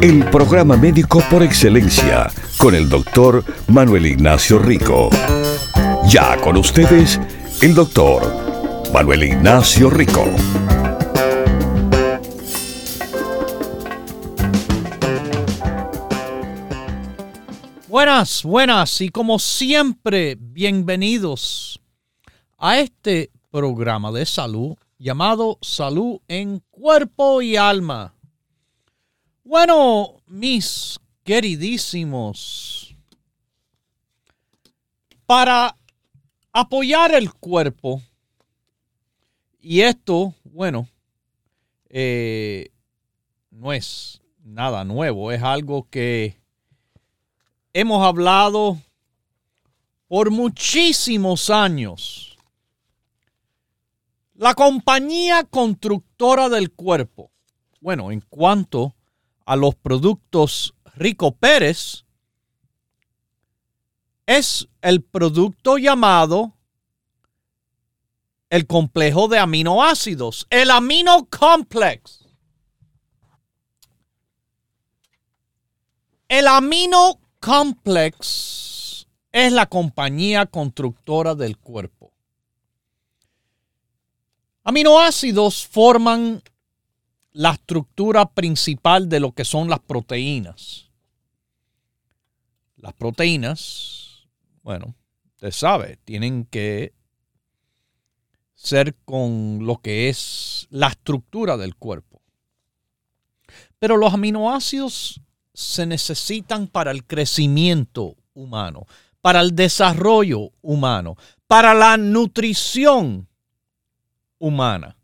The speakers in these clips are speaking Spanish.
El programa médico por excelencia con el doctor Manuel Ignacio Rico. Ya con ustedes, el doctor Manuel Ignacio Rico. Buenas, buenas y como siempre, bienvenidos a este programa de salud llamado Salud en Cuerpo y Alma. Bueno, mis queridísimos, para apoyar el cuerpo, y esto, bueno, eh, no es nada nuevo, es algo que hemos hablado por muchísimos años. La compañía constructora del cuerpo, bueno, en cuanto a los productos Rico Pérez es el producto llamado el complejo de aminoácidos, el amino complex. El amino complex es la compañía constructora del cuerpo. Aminoácidos forman la estructura principal de lo que son las proteínas. Las proteínas, bueno, usted sabe, tienen que ser con lo que es la estructura del cuerpo. Pero los aminoácidos se necesitan para el crecimiento humano, para el desarrollo humano, para la nutrición humana.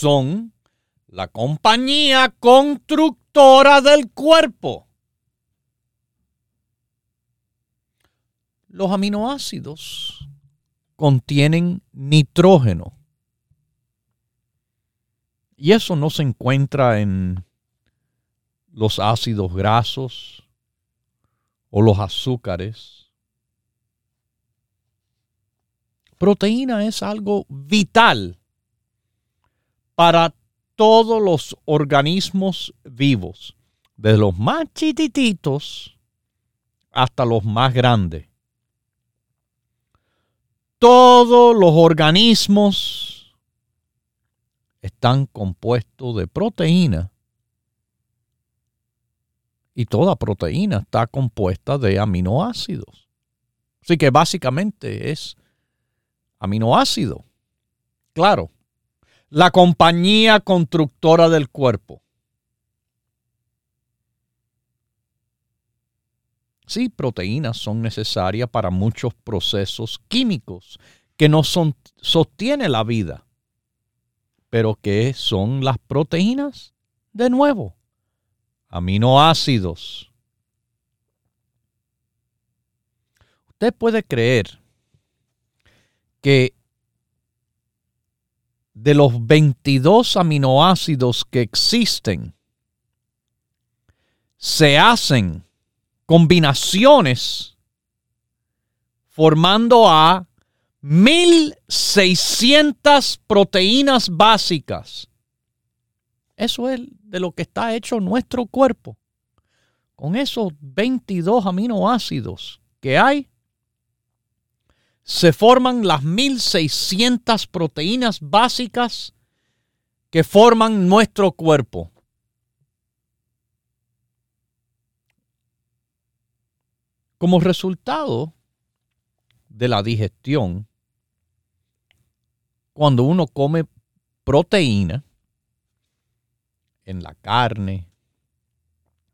Son la compañía constructora del cuerpo. Los aminoácidos contienen nitrógeno. Y eso no se encuentra en los ácidos grasos o los azúcares. Proteína es algo vital para todos los organismos vivos, desde los más chiquititos hasta los más grandes. Todos los organismos están compuestos de proteína y toda proteína está compuesta de aminoácidos. Así que básicamente es aminoácido. Claro, la compañía constructora del cuerpo. Sí, proteínas son necesarias para muchos procesos químicos que no son, sostiene la vida. Pero ¿qué son las proteínas? De nuevo, aminoácidos. Usted puede creer que de los 22 aminoácidos que existen, se hacen combinaciones formando a 1600 proteínas básicas. Eso es de lo que está hecho nuestro cuerpo. Con esos 22 aminoácidos que hay, se forman las 1600 proteínas básicas que forman nuestro cuerpo. Como resultado de la digestión, cuando uno come proteína en la carne,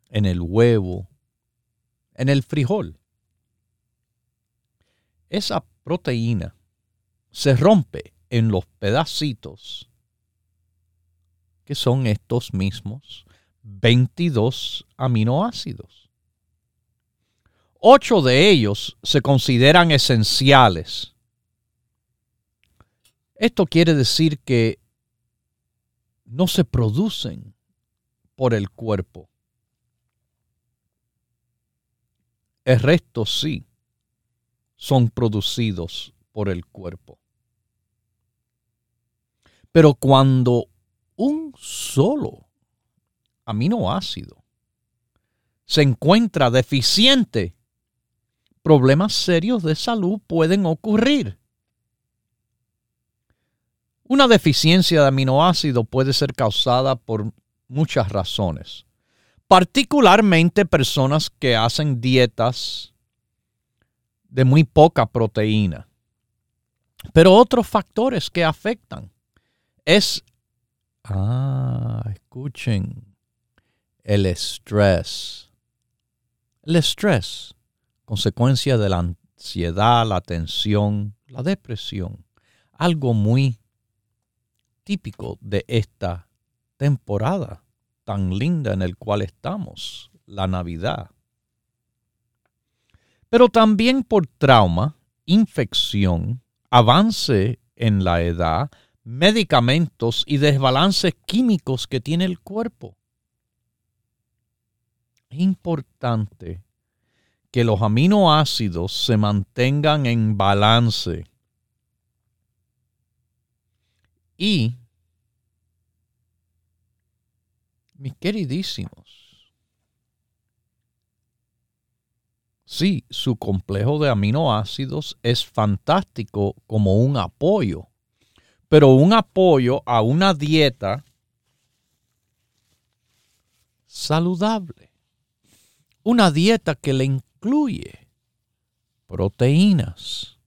en el huevo, en el frijol, esa proteína se rompe en los pedacitos que son estos mismos 22 aminoácidos. Ocho de ellos se consideran esenciales. Esto quiere decir que no se producen por el cuerpo. El resto sí son producidos por el cuerpo. Pero cuando un solo aminoácido se encuentra deficiente, problemas serios de salud pueden ocurrir. Una deficiencia de aminoácido puede ser causada por muchas razones, particularmente personas que hacen dietas de muy poca proteína. Pero otros factores que afectan es, ah, escuchen, el estrés. El estrés consecuencia de la ansiedad, la tensión, la depresión. Algo muy típico de esta temporada tan linda en el cual estamos, la Navidad. Pero también por trauma, infección, avance en la edad, medicamentos y desbalances químicos que tiene el cuerpo. Es importante que los aminoácidos se mantengan en balance. Y, mis queridísimos, sí, su complejo de aminoácidos es fantástico como un apoyo, pero un apoyo a una dieta saludable. Una dieta que le incluye proteínas.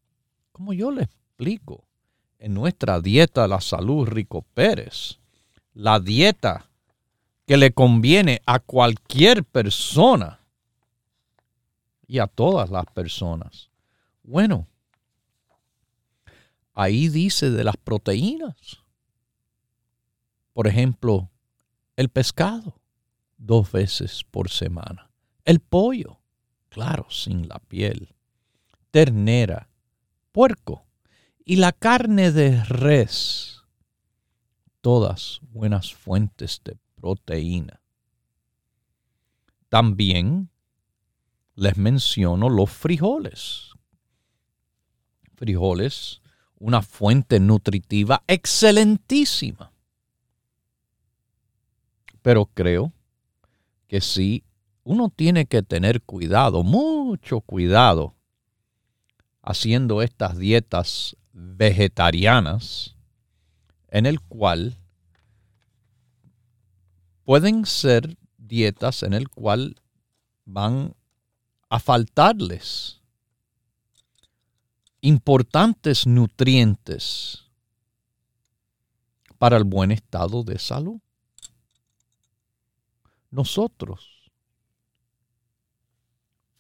Como yo le explico en nuestra dieta La Salud Rico Pérez, la dieta que le conviene a cualquier persona y a todas las personas. Bueno, ahí dice de las proteínas. Por ejemplo, el pescado dos veces por semana. El pollo claro, sin la piel, ternera, puerco y la carne de res, todas buenas fuentes de proteína. También les menciono los frijoles. Frijoles, una fuente nutritiva excelentísima. Pero creo que sí uno tiene que tener cuidado, mucho cuidado, haciendo estas dietas vegetarianas, en el cual pueden ser dietas en el cual van a faltarles importantes nutrientes para el buen estado de salud. Nosotros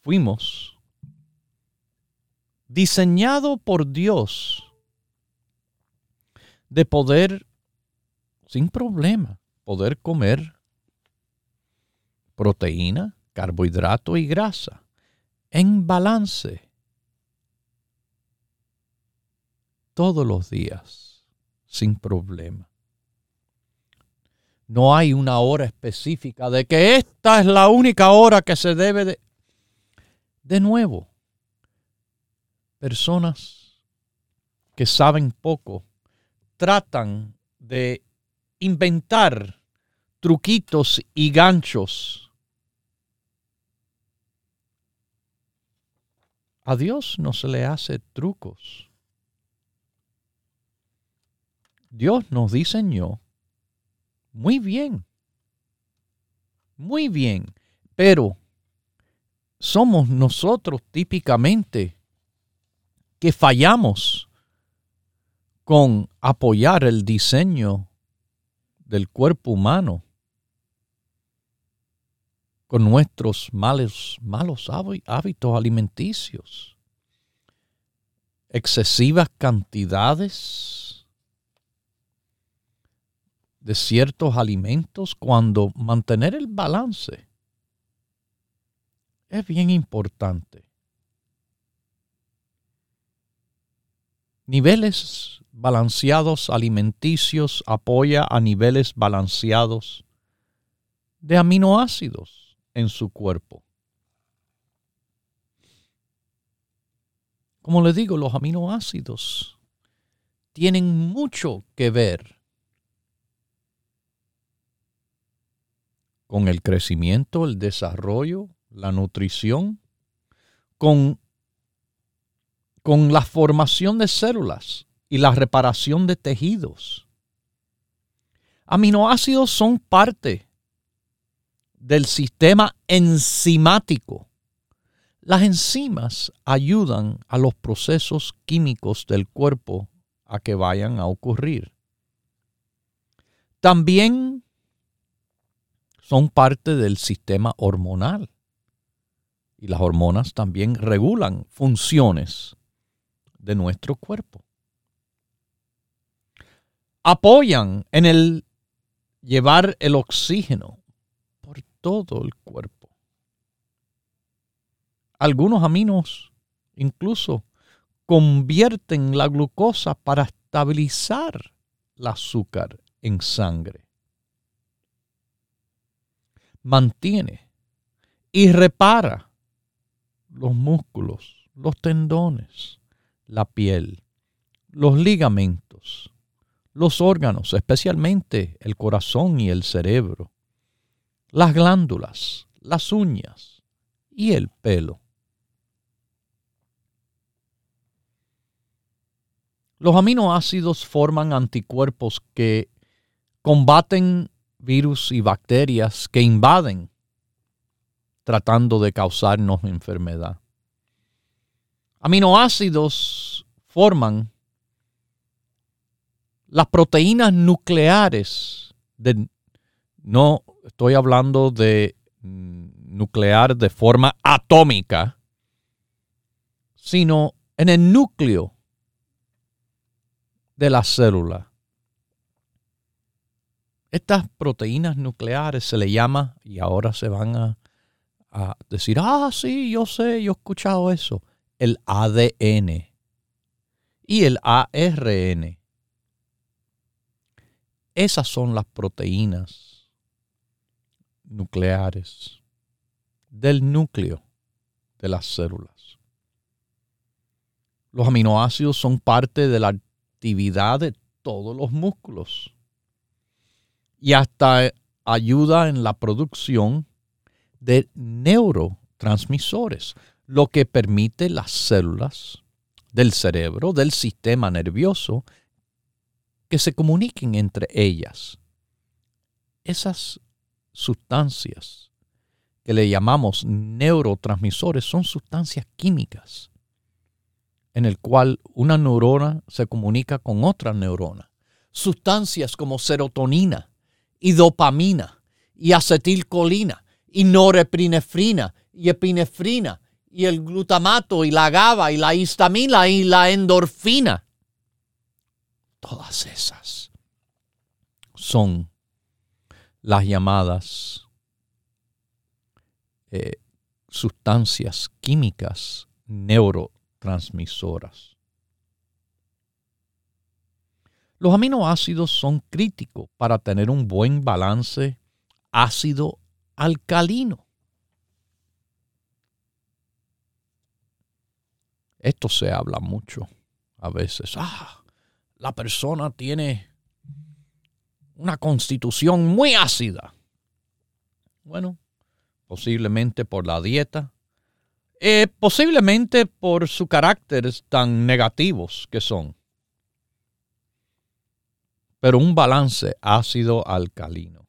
fuimos diseñado por Dios de poder, sin problema, poder comer proteína, carbohidrato y grasa en balance todos los días, sin problema. No hay una hora específica de que esta es la única hora que se debe de... De nuevo, personas que saben poco tratan de inventar truquitos y ganchos. A Dios no se le hace trucos. Dios nos diseñó muy bien, muy bien, pero somos nosotros típicamente que fallamos con apoyar el diseño del cuerpo humano con nuestros malos, malos hábitos alimenticios, excesivas cantidades de ciertos alimentos cuando mantener el balance es bien importante. Niveles balanceados alimenticios apoya a niveles balanceados de aminoácidos en su cuerpo. Como le digo, los aminoácidos tienen mucho que ver con el crecimiento, el desarrollo, la nutrición, con, con la formación de células y la reparación de tejidos. Aminoácidos son parte del sistema enzimático. Las enzimas ayudan a los procesos químicos del cuerpo a que vayan a ocurrir. También son parte del sistema hormonal. Y las hormonas también regulan funciones de nuestro cuerpo. Apoyan en el llevar el oxígeno todo el cuerpo. Algunos aminos incluso convierten la glucosa para estabilizar el azúcar en sangre. Mantiene y repara los músculos, los tendones, la piel, los ligamentos, los órganos, especialmente el corazón y el cerebro, las glándulas, las uñas y el pelo. Los aminoácidos forman anticuerpos que combaten virus y bacterias que invaden tratando de causarnos enfermedad. Aminoácidos forman las proteínas nucleares de, no estoy hablando de nuclear de forma atómica, sino en el núcleo de la célula. Estas proteínas nucleares se le llama, y ahora se van a a decir, ah, sí, yo sé, yo he escuchado eso. El ADN y el ARN. Esas son las proteínas nucleares del núcleo de las células. Los aminoácidos son parte de la actividad de todos los músculos y hasta ayuda en la producción de neurotransmisores, lo que permite las células del cerebro, del sistema nervioso, que se comuniquen entre ellas. Esas sustancias que le llamamos neurotransmisores son sustancias químicas en el cual una neurona se comunica con otra neurona. Sustancias como serotonina y dopamina y acetilcolina y norepinefrina y epinefrina y el glutamato y la GABA y la histamina y la endorfina. Todas esas son las llamadas eh, sustancias químicas neurotransmisoras. Los aminoácidos son críticos para tener un buen balance ácido alcalino. Esto se habla mucho a veces. Ah, la persona tiene una constitución muy ácida. Bueno, posiblemente por la dieta, eh, posiblemente por su carácter tan negativos que son. Pero un balance ácido alcalino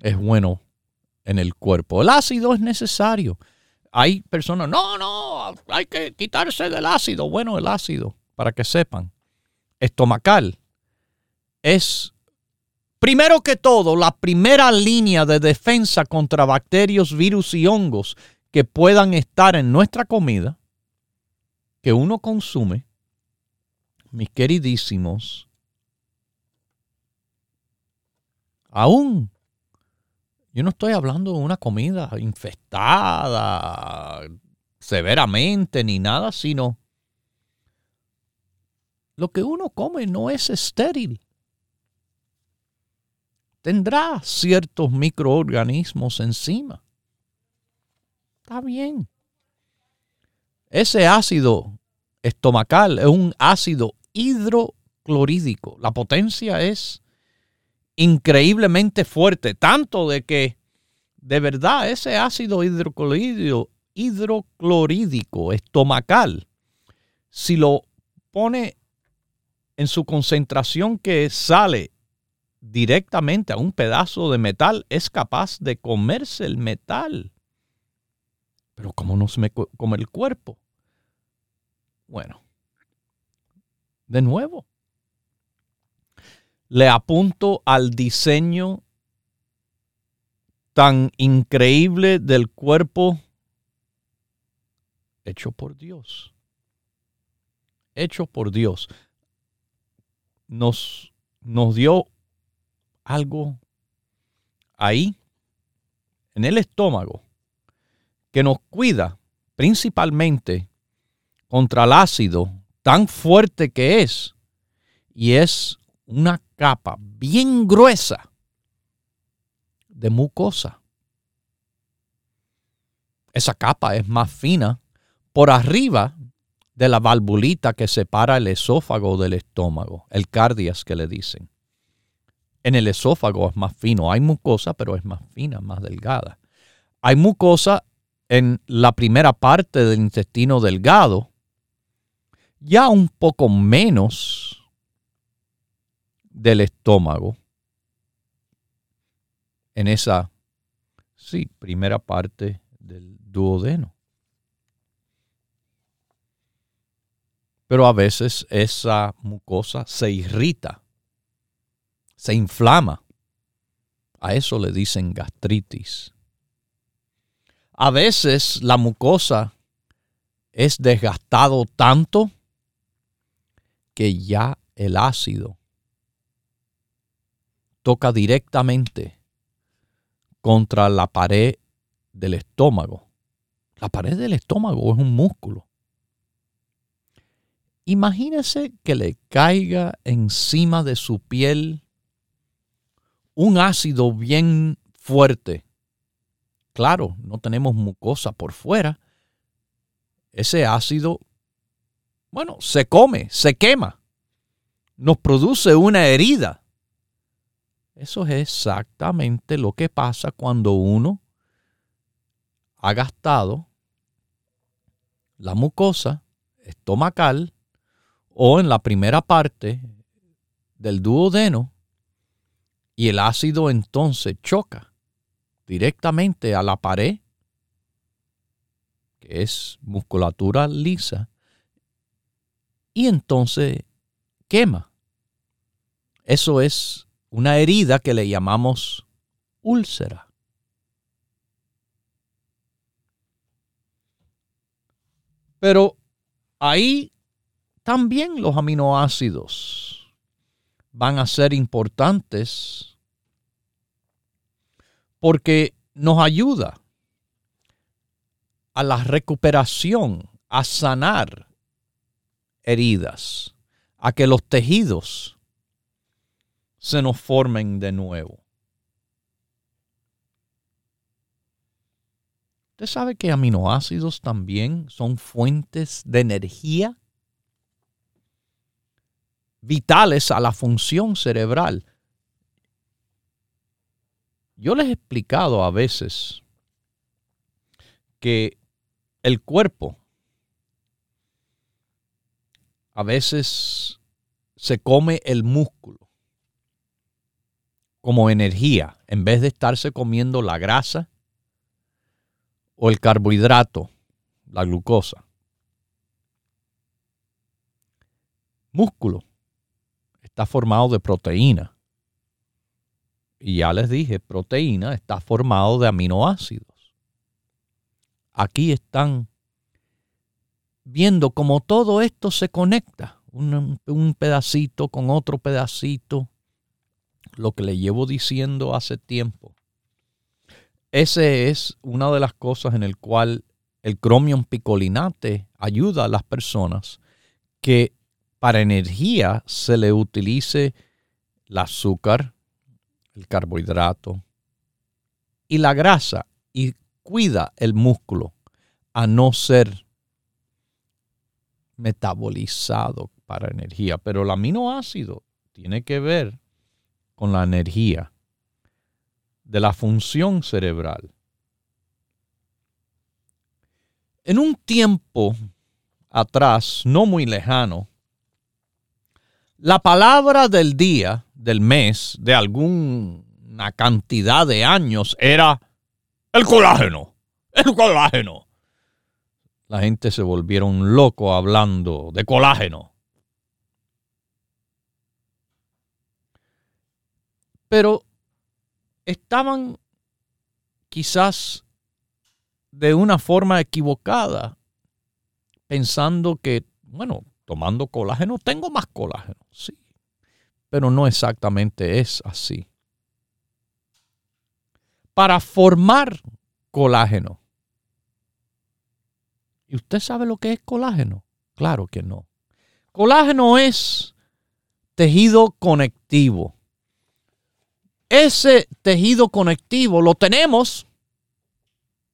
es bueno en el cuerpo. El ácido es necesario. Hay personas, no, no, hay que quitarse del ácido. Bueno, el ácido, para que sepan, estomacal es, primero que todo, la primera línea de defensa contra bacterias, virus y hongos que puedan estar en nuestra comida que uno consume, mis queridísimos, aún yo no estoy hablando de una comida infestada severamente ni nada, sino lo que uno come no es estéril. Tendrá ciertos microorganismos encima. Está bien. Ese ácido estomacal es un ácido hidroclorídico. La potencia es increíblemente fuerte, tanto de que de verdad ese ácido hidroclorídico, estomacal, si lo pone en su concentración que sale directamente a un pedazo de metal, es capaz de comerse el metal. Pero ¿cómo no se me come el cuerpo? Bueno, de nuevo, le apunto al diseño tan increíble del cuerpo hecho por Dios. Hecho por Dios. Nos, nos dio algo ahí, en el estómago, que nos cuida principalmente contra el ácido tan fuerte que es, y es una capa bien gruesa de mucosa. Esa capa es más fina por arriba de la valvulita que separa el esófago del estómago, el cardias que le dicen. En el esófago es más fino, hay mucosa, pero es más fina, más delgada. Hay mucosa en la primera parte del intestino delgado, ya un poco menos del estómago en esa, sí, primera parte del duodeno. Pero a veces esa mucosa se irrita, se inflama. A eso le dicen gastritis. A veces la mucosa es desgastado tanto que ya el ácido toca directamente contra la pared del estómago. La pared del estómago es un músculo. Imagínese que le caiga encima de su piel un ácido bien fuerte. Claro, no tenemos mucosa por fuera. Ese ácido, bueno, se come, se quema. Nos produce una herida. Eso es exactamente lo que pasa cuando uno ha gastado la mucosa estomacal o en la primera parte del duodeno y el ácido entonces choca directamente a la pared, que es musculatura lisa, y entonces quema. Eso es una herida que le llamamos úlcera. Pero ahí también los aminoácidos van a ser importantes porque nos ayuda a la recuperación, a sanar heridas, a que los tejidos se nos formen de nuevo. ¿Usted sabe que aminoácidos también son fuentes de energía? Vitales a la función cerebral. Yo les he explicado a veces que el cuerpo a veces se come el músculo como energía en vez de estarse comiendo la grasa o el carbohidrato, la glucosa. Músculo está formado de proteína. Y ya les dije, proteína está formado de aminoácidos. Aquí están viendo cómo todo esto se conecta, un, pedacito con otro pedacito, lo que le llevo diciendo hace tiempo. Ese es una de las cosas en el cual el cromium picolinate ayuda a las personas que para energía se le utilice el azúcar, el carbohidrato y la grasa y cuida el músculo a no ser metabolizado para energía. Pero el aminoácido tiene que ver con la energía de la función cerebral. En un tiempo atrás, no muy lejano, la palabra del día, del mes, de alguna cantidad de años era el colágeno, el colágeno la gente se volvieron loco hablando de colágeno. Pero estaban quizás de una forma equivocada, pensando que, bueno, tomando colágeno tengo más colágeno, sí, pero no exactamente es así. Para formar colágeno ¿Y usted sabe lo que es colágeno? Claro que no. Colágeno es tejido conectivo. Ese tejido conectivo lo tenemos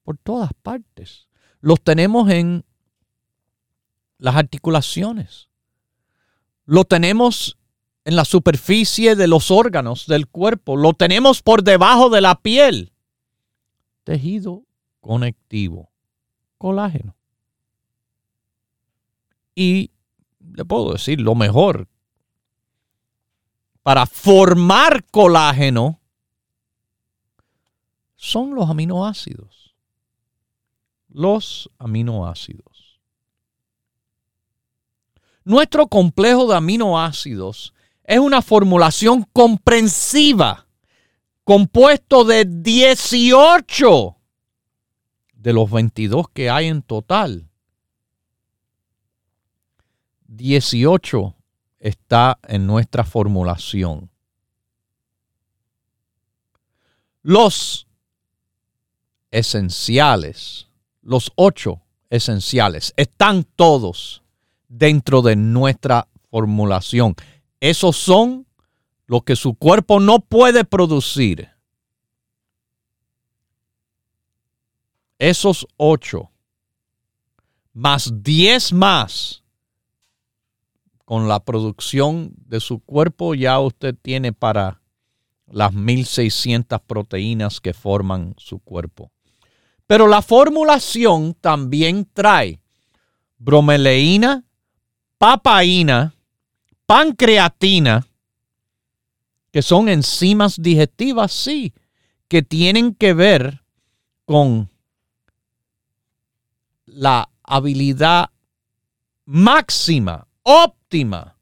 por todas partes. Los tenemos en las articulaciones. Lo tenemos en la superficie de los órganos del cuerpo. Lo tenemos por debajo de la piel. Tejido conectivo. Colágeno. Y le puedo decir lo mejor. Para formar colágeno son los aminoácidos. Los aminoácidos. Nuestro complejo de aminoácidos es una formulación comprensiva compuesto de 18 de los 22 que hay en total 18 está en nuestra formulación. Los esenciales, los ocho esenciales, están todos dentro de nuestra formulación. Esos son lo que su cuerpo no puede producir. Esos ocho, más diez más con la producción de su cuerpo ya usted tiene para las 1600 proteínas que forman su cuerpo. Pero la formulación también trae bromelaína, papaína, pancreatina, que son enzimas digestivas, sí, que tienen que ver con la habilidad máxima, óptima,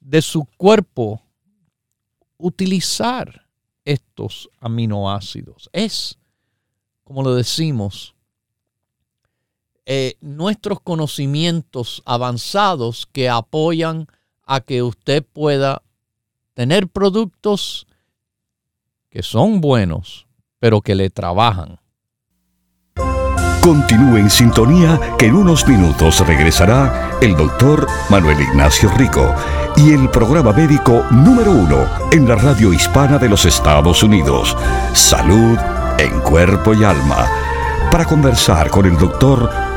de su cuerpo utilizar estos aminoácidos. Es, como lo decimos, eh, nuestros conocimientos avanzados que apoyan a que usted pueda tener productos que son buenos, pero que le trabajan. Continúe en sintonía que en unos minutos regresará el doctor Manuel Ignacio Rico y el programa médico número uno en la radio hispana de los Estados Unidos. Salud en cuerpo y alma Para conversar con el doctor,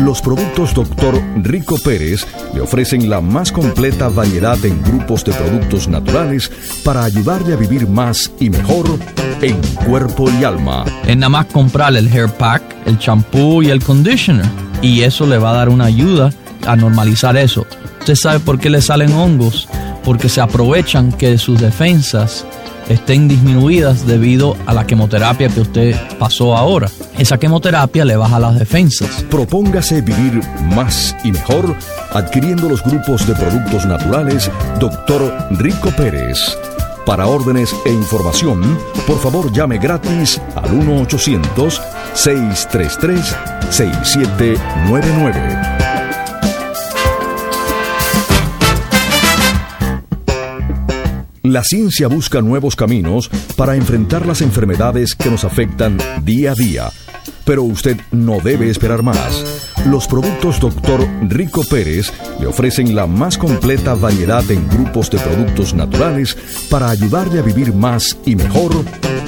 Los productos Dr. Rico Pérez le ofrecen la más completa variedad en grupos de productos naturales para ayudarle a vivir más y mejor en cuerpo y alma. En nada más comprar el hair pack, el champú y el conditioner. Y eso le va a dar una ayuda a normalizar eso. ¿Usted sabe por qué le salen hongos? Porque se aprovechan que sus defensas estén disminuidas debido a la quimioterapia que usted pasó ahora. Esa quimioterapia le baja las defensas. Propóngase vivir más y mejor adquiriendo los grupos de productos naturales Dr. Rico Pérez. Para órdenes e información, por favor llame gratis al 1-800-633-6799. La ciencia busca nuevos caminos para enfrentar las enfermedades que nos afectan día a día. Pero usted no debe esperar más. Los productos Dr. Rico Pérez le ofrecen la más completa variedad en grupos de productos naturales para ayudarle a vivir más y mejor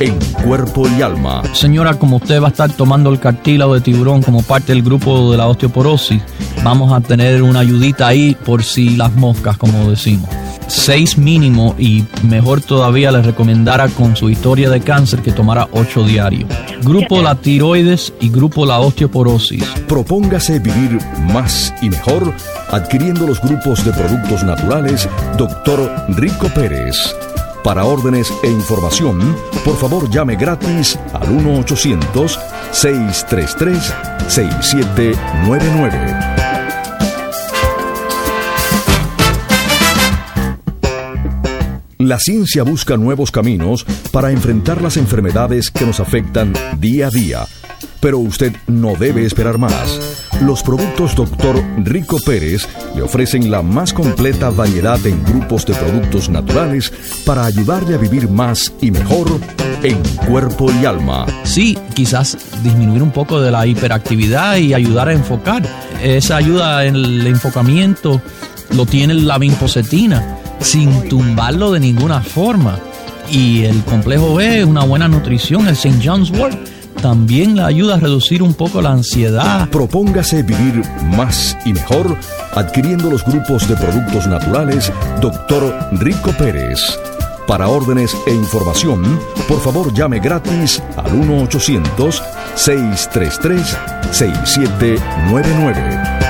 en cuerpo y alma. Señora, como usted va a estar tomando el cartílago de tiburón como parte del grupo de la osteoporosis, vamos a tener una ayudita ahí por si las moscas, como decimos. 6 mínimo y mejor todavía le recomendara con su historia de cáncer que tomara 8 diarios. Grupo la tiroides y grupo la osteoporosis. Propóngase vivir más y mejor adquiriendo los grupos de productos naturales Dr. Rico Pérez. Para órdenes e información, por favor llame gratis al 1-800-633-6799. La ciencia busca nuevos caminos para enfrentar las enfermedades que nos afectan día a día, pero usted no debe esperar más. Los productos Dr. Rico Pérez le ofrecen la más completa variedad en grupos de productos naturales para ayudarle a vivir más y mejor en cuerpo y alma. Sí, quizás disminuir un poco de la hiperactividad y ayudar a enfocar. Esa ayuda en el enfocamiento lo tiene la vinpocetina sin tumbarlo de ninguna forma. Y el complejo B, una buena nutrición, el St. John's Wort, también le ayuda a reducir un poco la ansiedad. Propóngase vivir más y mejor adquiriendo los grupos de productos naturales Dr. Rico Pérez. Para órdenes e información, por favor llame gratis al 1-800-633-6799.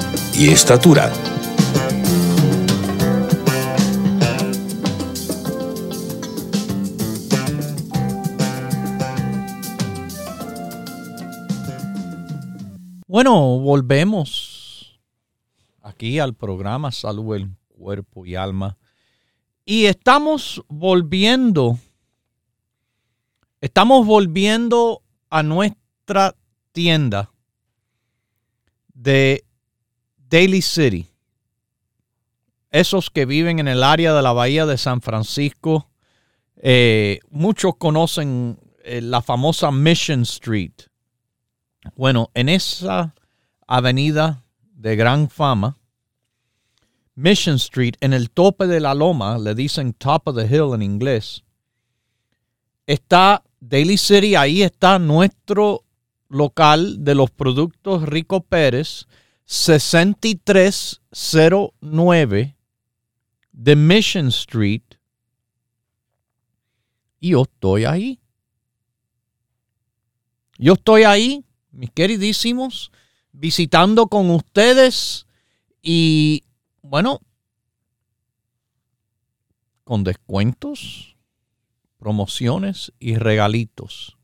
estatura. Bueno, volvemos aquí al programa Salud el Cuerpo y Alma. Y estamos volviendo, estamos volviendo a nuestra tienda de Daily City. Esos que viven en el área de la bahía de San Francisco, eh, muchos conocen eh, la famosa Mission Street bueno, en esa avenida de gran fama, Mission Street, en el tope de la loma, le dicen top of the hill en inglés, está Daily City, ahí está nuestro local de los productos Rico Pérez, 6309 de Mission Street. Y yo estoy ahí. Yo estoy ahí mis queridísimos, visitando con ustedes y bueno, con descuentos, promociones y regalitos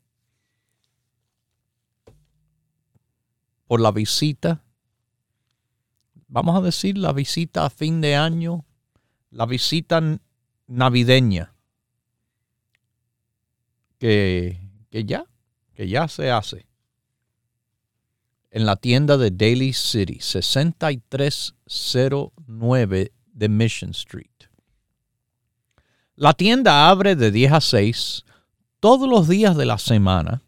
por la visita. Vamos a decir la visita a fin de año, la visita navideña, que, que ya, que ya se hace en la tienda de Daily City, 6309 de Mission Street. La tienda abre de 10 a 6 todos los días de la semana,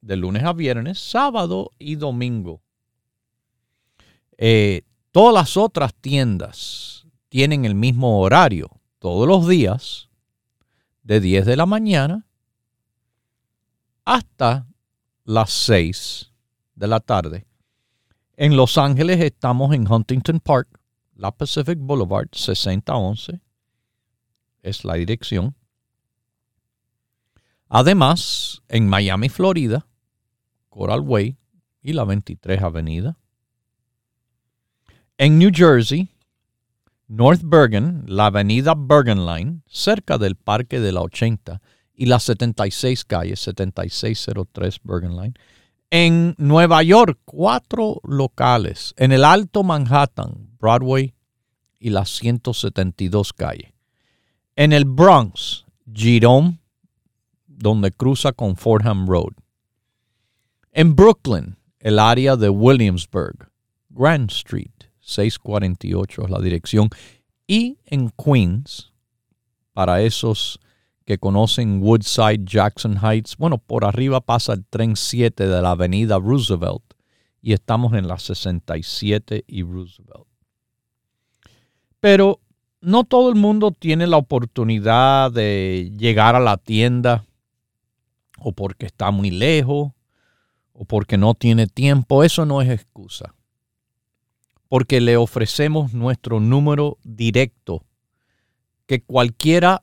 de lunes a viernes, sábado y domingo. Eh, todas las otras tiendas tienen el mismo horario, todos los días, de 10 de la mañana hasta las 6 de la tarde. En Los Ángeles estamos en Huntington Park, la Pacific Boulevard 6011. Es la dirección. Además, en Miami, Florida, Coral Way y la 23 Avenida. En New Jersey, North Bergen, la avenida Bergen Line, cerca del Parque de la 80 y la 76 calle, 7603 Bergen Line. En Nueva York, cuatro locales. En el Alto Manhattan, Broadway y la 172 calle. En el Bronx, Jerome, donde cruza con Fordham Road. En Brooklyn, el área de Williamsburg, Grand Street, 648 es la dirección. Y en Queens, para esos que conocen Woodside, Jackson Heights. Bueno, por arriba pasa el tren 7 de la avenida Roosevelt y estamos en la 67 y Roosevelt. Pero no todo el mundo tiene la oportunidad de llegar a la tienda o porque está muy lejos o porque no tiene tiempo. Eso no es excusa. Porque le ofrecemos nuestro número directo que cualquiera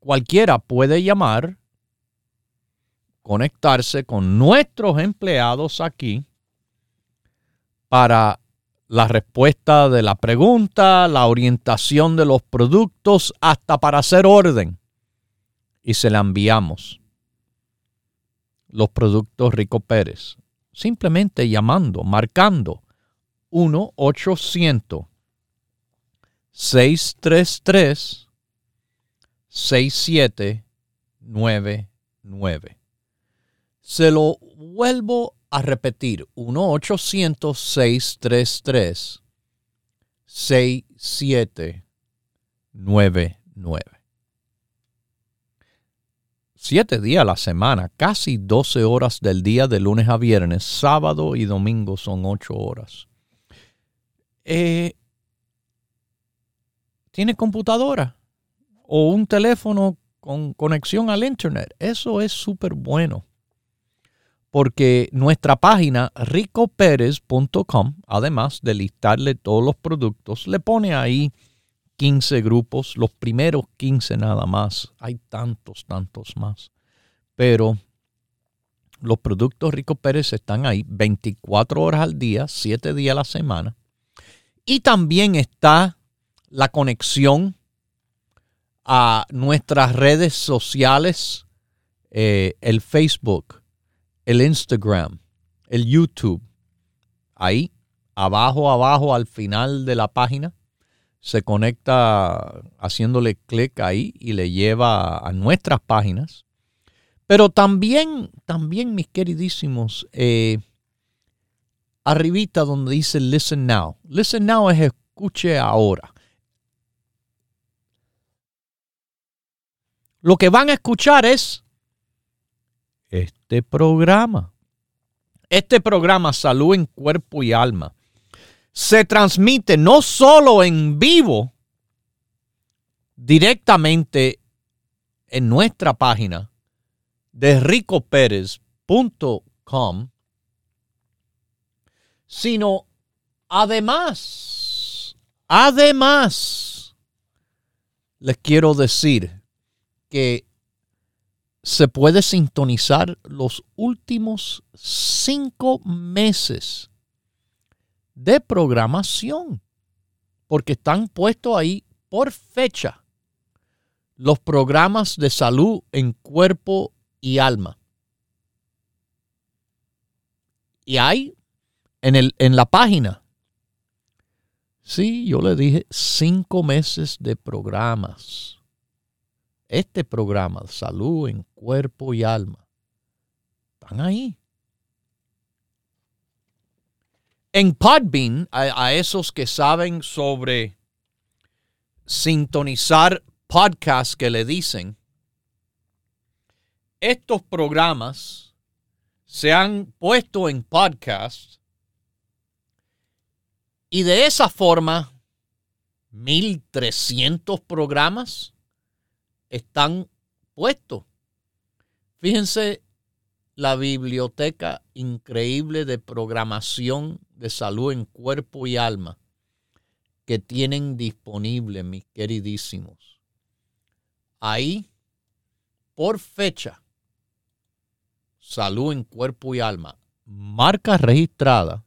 cualquiera puede llamar, conectarse con nuestros empleados aquí para la respuesta de la pregunta, la orientación de los productos, hasta para hacer orden. Y se la enviamos. Los productos Rico Pérez. Simplemente llamando, marcando 1-800-633 6799. Se lo vuelvo a repetir, 1-800-633-6799. Siete días a la semana, casi 12 horas del día de lunes a viernes, sábado y domingo son 8 horas. Eh, ¿Tiene computadora? o un teléfono con conexión al Internet. Eso es súper bueno. porque nuestra página ricoperez.com, además de listarle todos los productos, le pone ahí 15 grupos, los primeros 15 nada más. Hay tantos, tantos más. Pero los productos Rico Pérez están ahí 24 horas al día, 7 días a la semana. Y también está la conexión a nuestras redes sociales, eh, el Facebook, el Instagram, el YouTube. Ahí, abajo, abajo, al final de la página, se conecta haciéndole clic ahí y le lleva a nuestras páginas. Pero también, también, mis queridísimos, eh, arribita donde dice Listen Now. Listen Now es escuche ahora. Lo que van a escuchar es este programa. Este programa Salud en Cuerpo y Alma se transmite no solo en vivo, directamente en nuestra página de ricoperez.com, sino además, además, les quiero decir que se puede sintonizar los últimos cinco meses de programación, porque están puestos ahí por fecha los programas de salud en cuerpo y alma. Y hay en, el, en la página, sí, yo le dije cinco meses de programas este programa, Salud en Cuerpo y Alma, están ahí. En Podbean, a, esos que saben sobre sintonizar podcasts que le dicen, estos programas se han puesto en podcast y de esa forma, 1300 programas están puestos. Fíjense la biblioteca increíble de programación de salud en cuerpo y alma que tienen disponible, mis queridísimos. Ahí, por fecha, salud en cuerpo y alma, marca registrada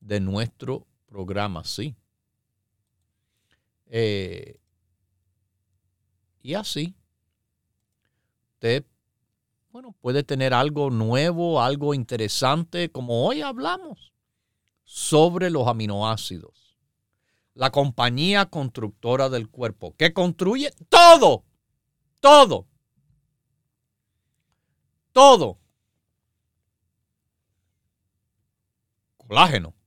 de nuestro programa, sí. Eh, y así usted, bueno, puede tener algo nuevo, algo interesante, como hoy hablamos, sobre los aminoácidos. La compañía constructora del cuerpo, que construye todo, todo, todo. Colágeno.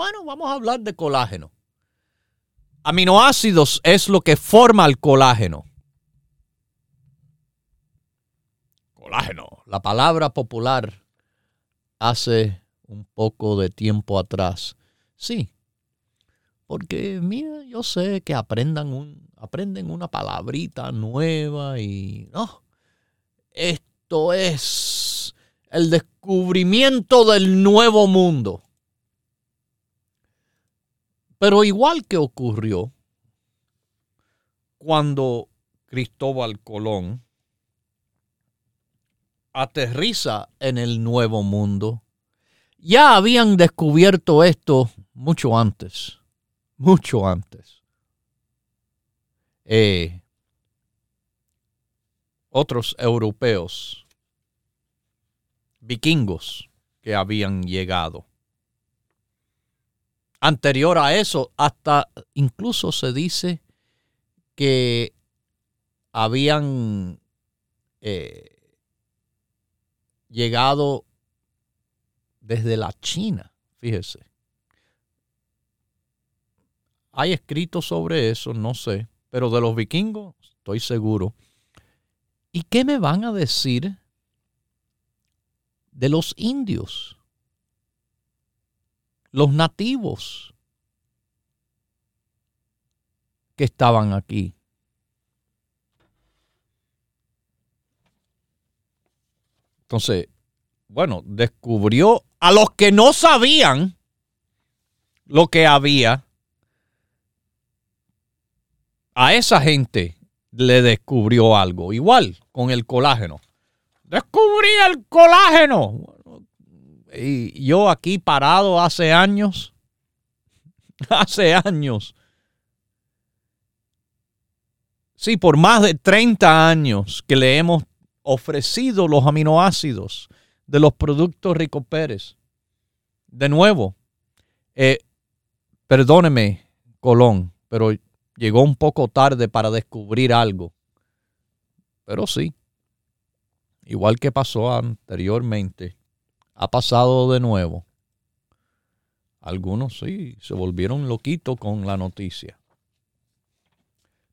Bueno, vamos a hablar de colágeno. Aminoácidos es lo que forma el colágeno. colágeno. La palabra popular hace un poco de tiempo atrás. Sí, porque mira, yo sé que aprendan un, aprenden una palabrita nueva y no, esto es el descubrimiento del nuevo mundo. Pero igual que ocurrió cuando Cristóbal Colón aterriza en el nuevo mundo, ya habían descubierto esto mucho antes, mucho antes. Eh, otros europeos, vikingos que habían llegado. Anterior a eso, hasta incluso se dice que habían eh, llegado desde la China, fíjese. Hay escritos sobre eso, no sé, pero de los vikingos estoy seguro. ¿Y qué me van a decir de los indios? Los nativos que estaban aquí. Entonces, bueno, descubrió a los que no sabían lo que había. A esa gente le descubrió algo. Igual con el colágeno. Descubrí el colágeno. Y yo aquí parado hace años, hace años, sí, por más de 30 años que le hemos ofrecido los aminoácidos de los productos Rico Pérez. De nuevo, eh, perdóneme, Colón, pero llegó un poco tarde para descubrir algo. Pero sí, igual que pasó anteriormente, ha pasado de nuevo. Algunos sí se volvieron loquitos con la noticia.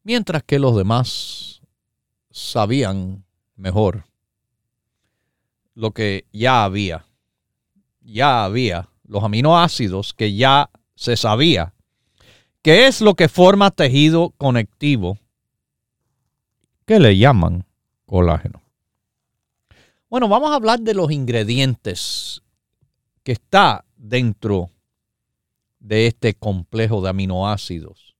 Mientras que los demás sabían mejor lo que ya había. Ya había los aminoácidos que ya se sabía. ¿Qué es lo que forma tejido conectivo? que le llaman colágeno? Bueno, vamos a hablar de los ingredientes que está dentro de este complejo de aminoácidos.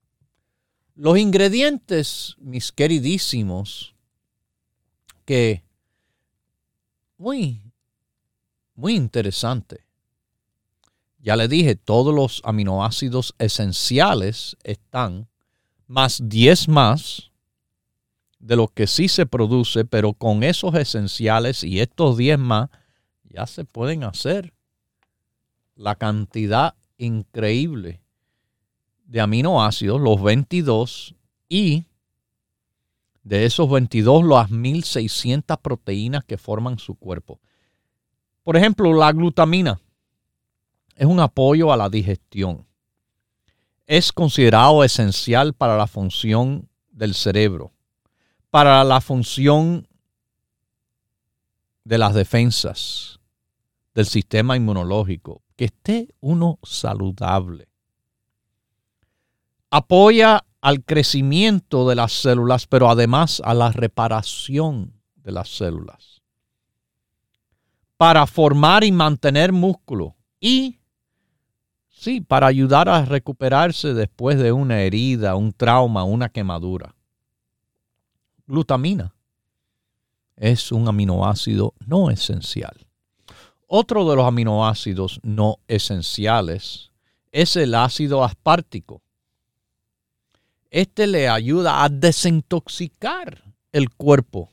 Los ingredientes, mis queridísimos, que muy, muy interesante. Ya le dije, todos los aminoácidos esenciales están, más 10 más de lo que sí se produce, pero con esos esenciales y estos 10 más, ya se pueden hacer la cantidad increíble de aminoácidos, los 22, y de esos 22, las 1600 proteínas que forman su cuerpo. Por ejemplo, la glutamina es un apoyo a la digestión. Es considerado esencial para la función del cerebro para la función de las defensas del sistema inmunológico, que esté uno saludable. Apoya al crecimiento de las células, pero además a la reparación de las células. Para formar y mantener músculo y, sí, para ayudar a recuperarse después de una herida, un trauma, una quemadura glutamina. Es un aminoácido no esencial. Otro de los aminoácidos no esenciales es el ácido aspartico. Este le ayuda a desintoxicar el cuerpo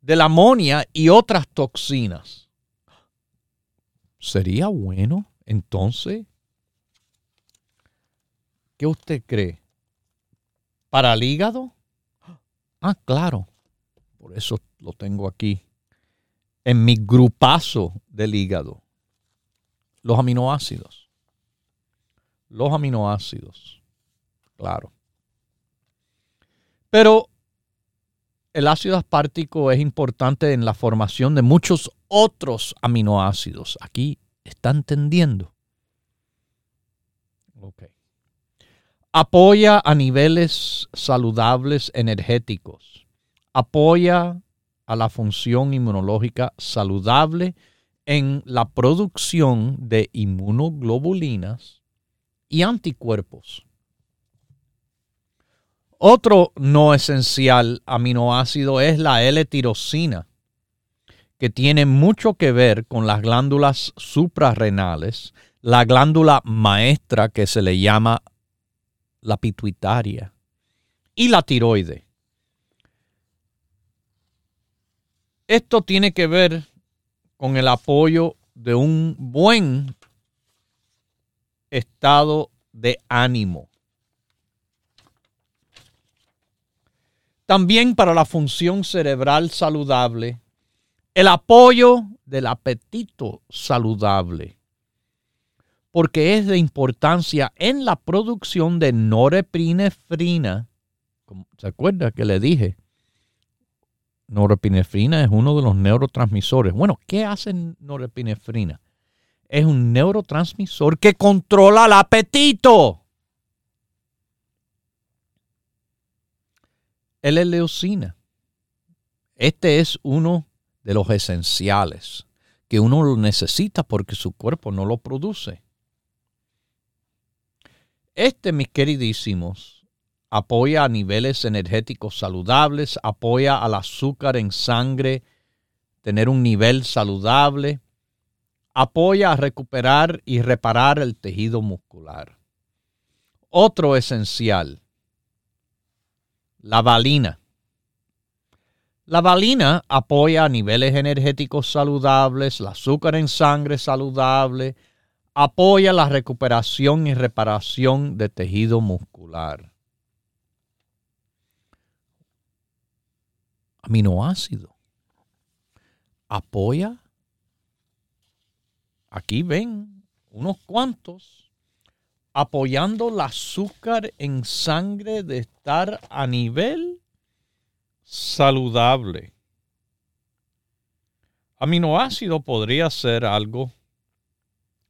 de la amonia y otras toxinas. ¿Sería bueno entonces? ¿Qué usted cree? ¿Para el hígado? Ah, claro. Por eso lo tengo aquí. En mi grupazo del hígado. Los aminoácidos. Los aminoácidos. Claro. Pero el ácido aspartico es importante en la formación de muchos otros aminoácidos. Aquí está entendiendo. Okay apoya a niveles saludables energéticos, apoya a la función inmunológica saludable en la producción de inmunoglobulinas y anticuerpos. Otro no esencial aminoácido es la L-tirosina, que tiene mucho que ver con las glándulas suprarrenales, la glándula maestra que se le llama la pituitaria y la tiroide. Esto tiene que ver con el apoyo de un buen estado de ánimo. También para la función cerebral saludable, el apoyo del apetito saludable porque es de importancia en la producción de norepinefrina. ¿Se acuerda que le dije? Norepinefrina es uno de los neurotransmisores. Bueno, ¿qué hace norepinefrina? Es un neurotransmisor que controla el apetito. El leucina. Este es uno de los esenciales. que uno necesita porque su cuerpo no lo produce. Este, mis queridísimos, apoya a niveles energéticos saludables, apoya al azúcar en sangre, tener un nivel saludable, apoya a recuperar y reparar el tejido muscular. Otro esencial, la valina. La valina apoya a niveles energéticos saludables, el azúcar en sangre saludable, apoya la recuperación y reparación de tejido muscular. Aminoácido. Apoya. Aquí ven unos cuantos apoyando el azúcar en sangre de estar a nivel saludable. Aminoácido podría ser algo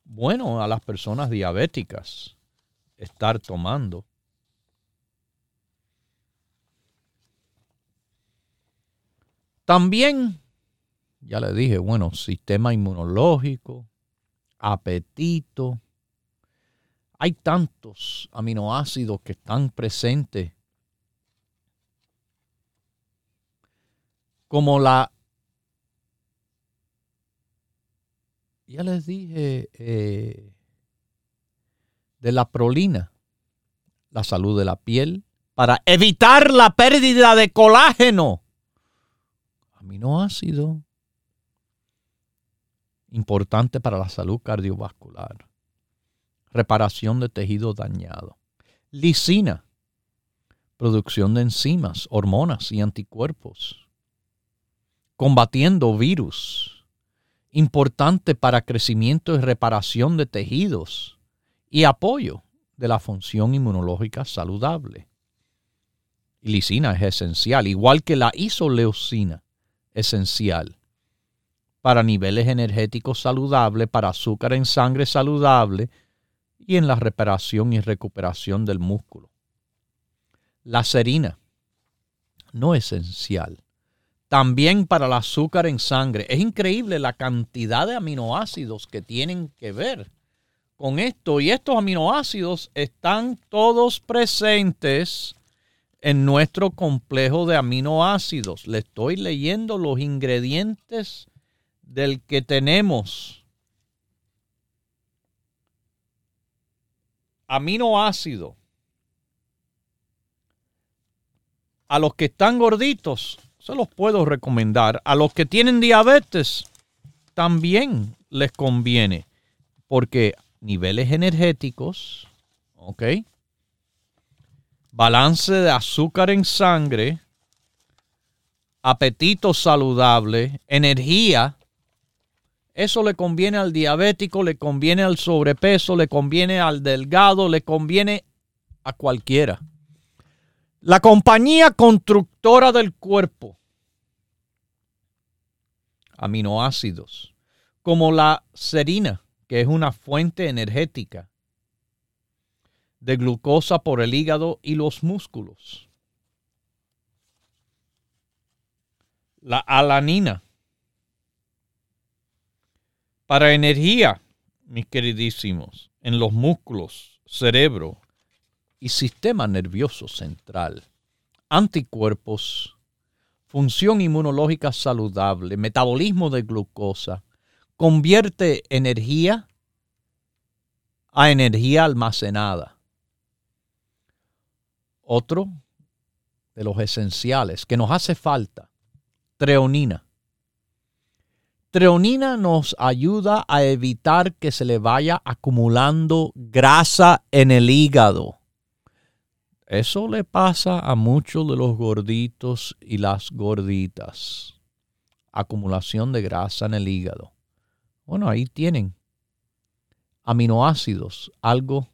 bueno a las personas diabéticas estar tomando. También, ya le dije, bueno, sistema inmunológico, apetito. Hay tantos aminoácidos que están presentes como la ya les dije eh, de la prolina, la salud de la piel, para evitar la pérdida de colágeno. Aminoácido, importante para la salud cardiovascular, reparación de tejido dañado. Lisina, producción de enzimas, hormonas y anticuerpos, combatiendo virus importante para crecimiento y reparación de tejidos y apoyo de la función inmunológica saludable. Lisina es esencial, igual que la isoleucina, esencial para niveles energéticos saludables, para azúcar en sangre saludable y en la reparación y recuperación del músculo. La serina, no esencial, también para el azúcar en sangre. Es increíble la cantidad de aminoácidos que tienen que ver con esto. Y estos aminoácidos están todos presentes en nuestro complejo de aminoácidos. Le estoy leyendo los ingredientes del que tenemos. Aminoácido. A los que están gorditos, se los puedo recomendar. A los que tienen diabetes también les conviene porque niveles energéticos, ¿ok? Balance de azúcar en sangre, apetito saludable, energía. Eso le conviene al diabético, le conviene al sobrepeso, le conviene al delgado, le conviene a cualquiera. La compañía constructora del cuerpo aminoácidos, como la serina, que es una fuente energética de glucosa por el hígado y los músculos. La alanina, para energía, mis queridísimos, en los músculos, cerebro y sistema nervioso central. Anticuerpos función inmunológica saludable, metabolismo de glucosa, convierte energía a energía almacenada. Otro de los esenciales que nos hace falta, treonina. Treonina nos ayuda a evitar que se le vaya acumulando grasa en el hígado. Eso le pasa a muchos de los gorditos y las gorditas. Acumulación de grasa en el hígado. Bueno, ahí tienen aminoácidos, algo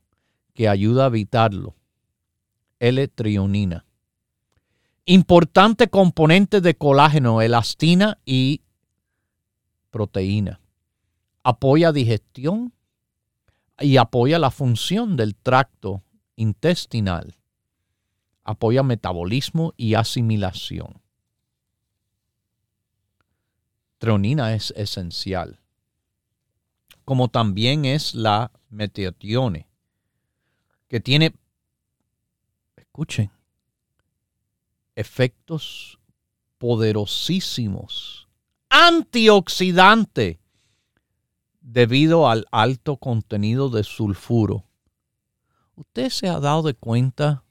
que ayuda a evitarlo. L-trionina. Importante componente de colágeno, elastina y proteína. Apoya digestión y apoya la función del tracto intestinal apoya metabolismo y asimilación. Treonina es esencial. como también es la meteotione, que tiene, escuchen, efectos poderosísimos, antioxidante, debido al alto contenido de sulfuro. ¿Usted se ha dado de cuenta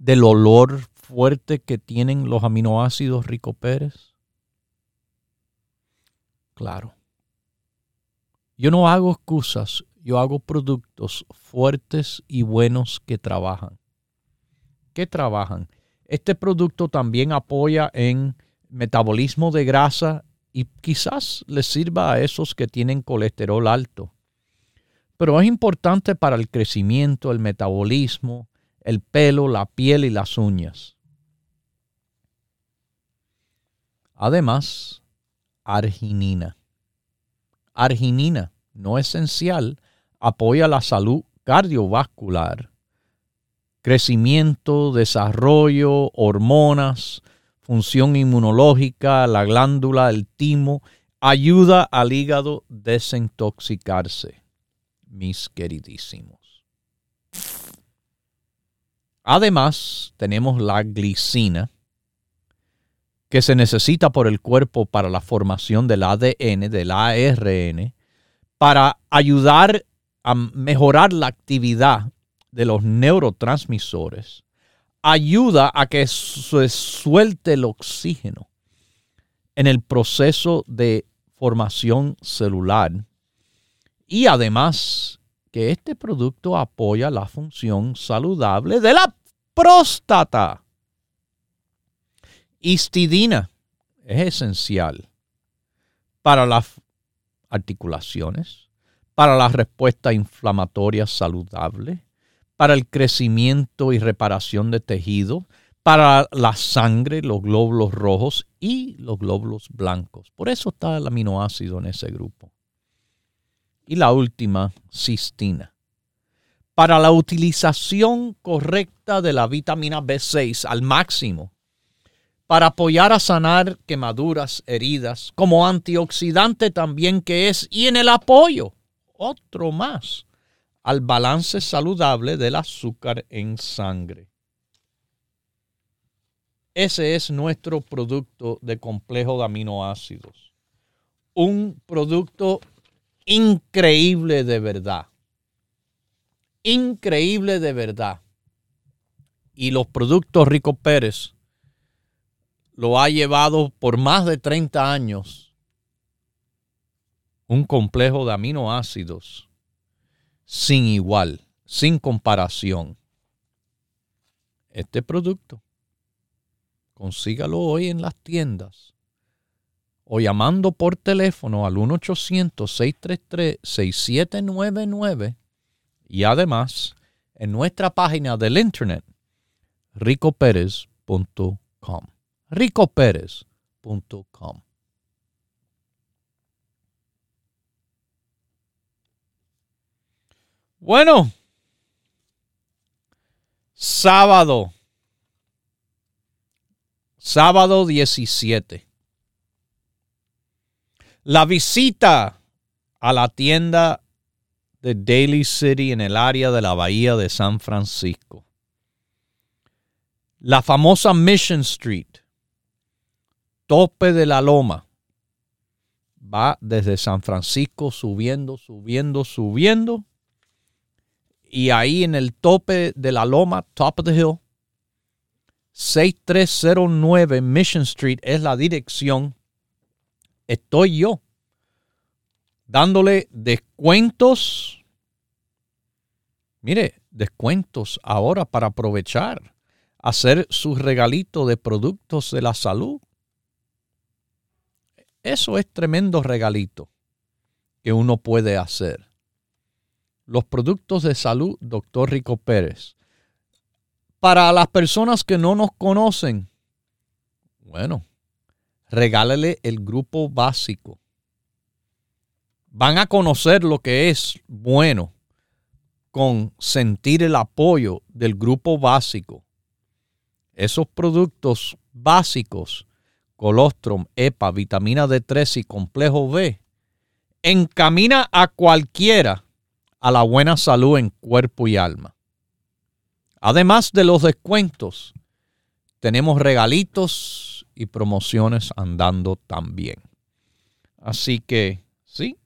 del olor fuerte que tienen los aminoácidos Rico Pérez? Claro. Yo no hago excusas, yo hago productos fuertes y buenos que trabajan. ¿Qué trabajan? Este producto también apoya en metabolismo de grasa y quizás les sirva a esos que tienen colesterol alto. Pero es importante para el crecimiento, el metabolismo, el pelo, la piel y las uñas. Además, arginina. Arginina, no esencial, apoya la salud cardiovascular, crecimiento, desarrollo, hormonas, función inmunológica, la glándula, el timo, ayuda al hígado desintoxicarse, mis queridísimos. Además, tenemos la glicina, que se necesita por el cuerpo para la formación del ADN, del ARN, para ayudar a mejorar la actividad de los neurotransmisores, ayuda a que se suelte el oxígeno en el proceso de formación celular y además que este producto apoya la función saludable de la próstata. Histidina es esencial para las articulaciones, para la respuesta inflamatoria saludable, para el crecimiento y reparación de tejido, para la sangre, los glóbulos rojos y los glóbulos blancos. Por eso está el aminoácido en ese grupo. Y la última, cistina. Para la utilización correcta de la vitamina B6 al máximo, para apoyar a sanar quemaduras, heridas, como antioxidante también que es, y en el apoyo, otro más al balance saludable del azúcar en sangre. Ese es nuestro producto de complejo de aminoácidos. Un producto increíble de verdad. Increíble de verdad. Y los productos Rico Pérez lo ha llevado por más de 30 años. Un complejo de aminoácidos sin igual, sin comparación. Este producto, consígalo hoy en las tiendas o llamando por teléfono al 1-800-633-6799 y además en nuestra página del internet ricoperez.com. ricoperez.com. Bueno, sábado, sábado 17. La visita a la tienda de Daily City en el área de la bahía de San Francisco. La famosa Mission Street, tope de la loma, va desde San Francisco subiendo, subiendo, subiendo y ahí en el tope de la loma, top of the hill, 6309 Mission Street es la dirección. Estoy yo dándole descuentos. Mire, descuentos ahora para aprovechar, hacer su regalito de productos de la salud. Eso es tremendo regalito que uno puede hacer los productos de salud, doctor Rico Pérez. Para las personas que no nos conocen, bueno, regálele el grupo básico. Van a conocer lo que es bueno con sentir el apoyo del grupo básico. Esos productos básicos, colostrum, EPA, vitamina D3 y complejo B, encamina a cualquiera a la buena salud en cuerpo y alma. Además de los descuentos, tenemos regalitos y promociones andando también. Así que, sí,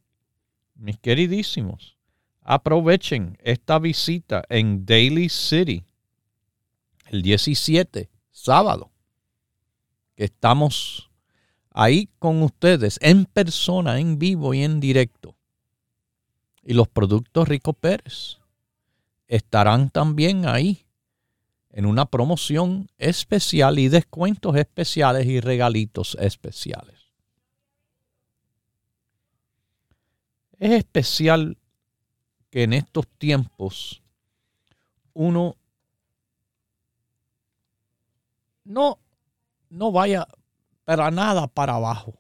mis queridísimos, aprovechen esta visita en Daily City el 17, sábado, que estamos ahí con ustedes en persona, en vivo y en directo. Y los productos Rico Pérez estarán también ahí en una promoción especial y descuentos especiales y regalitos especiales. Es especial que en estos tiempos uno no, no vaya para nada para abajo,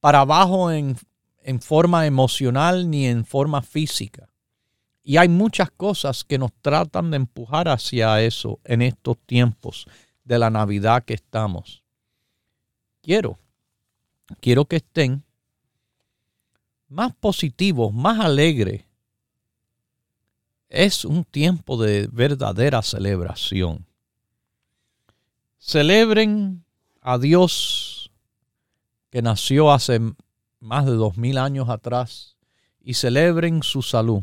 para abajo en, en forma emocional ni en forma física. Y hay muchas cosas que nos tratan de empujar hacia eso en estos tiempos de la Navidad que estamos. Quiero, quiero que estén más positivos, más alegres. Es un tiempo de verdadera celebración. Celebren a Dios que nació hace más de dos mil años atrás y celebren su salud.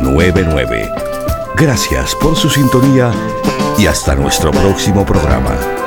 1-800-633-6799. Gracias por su sintonía y hasta nuestro próximo programa.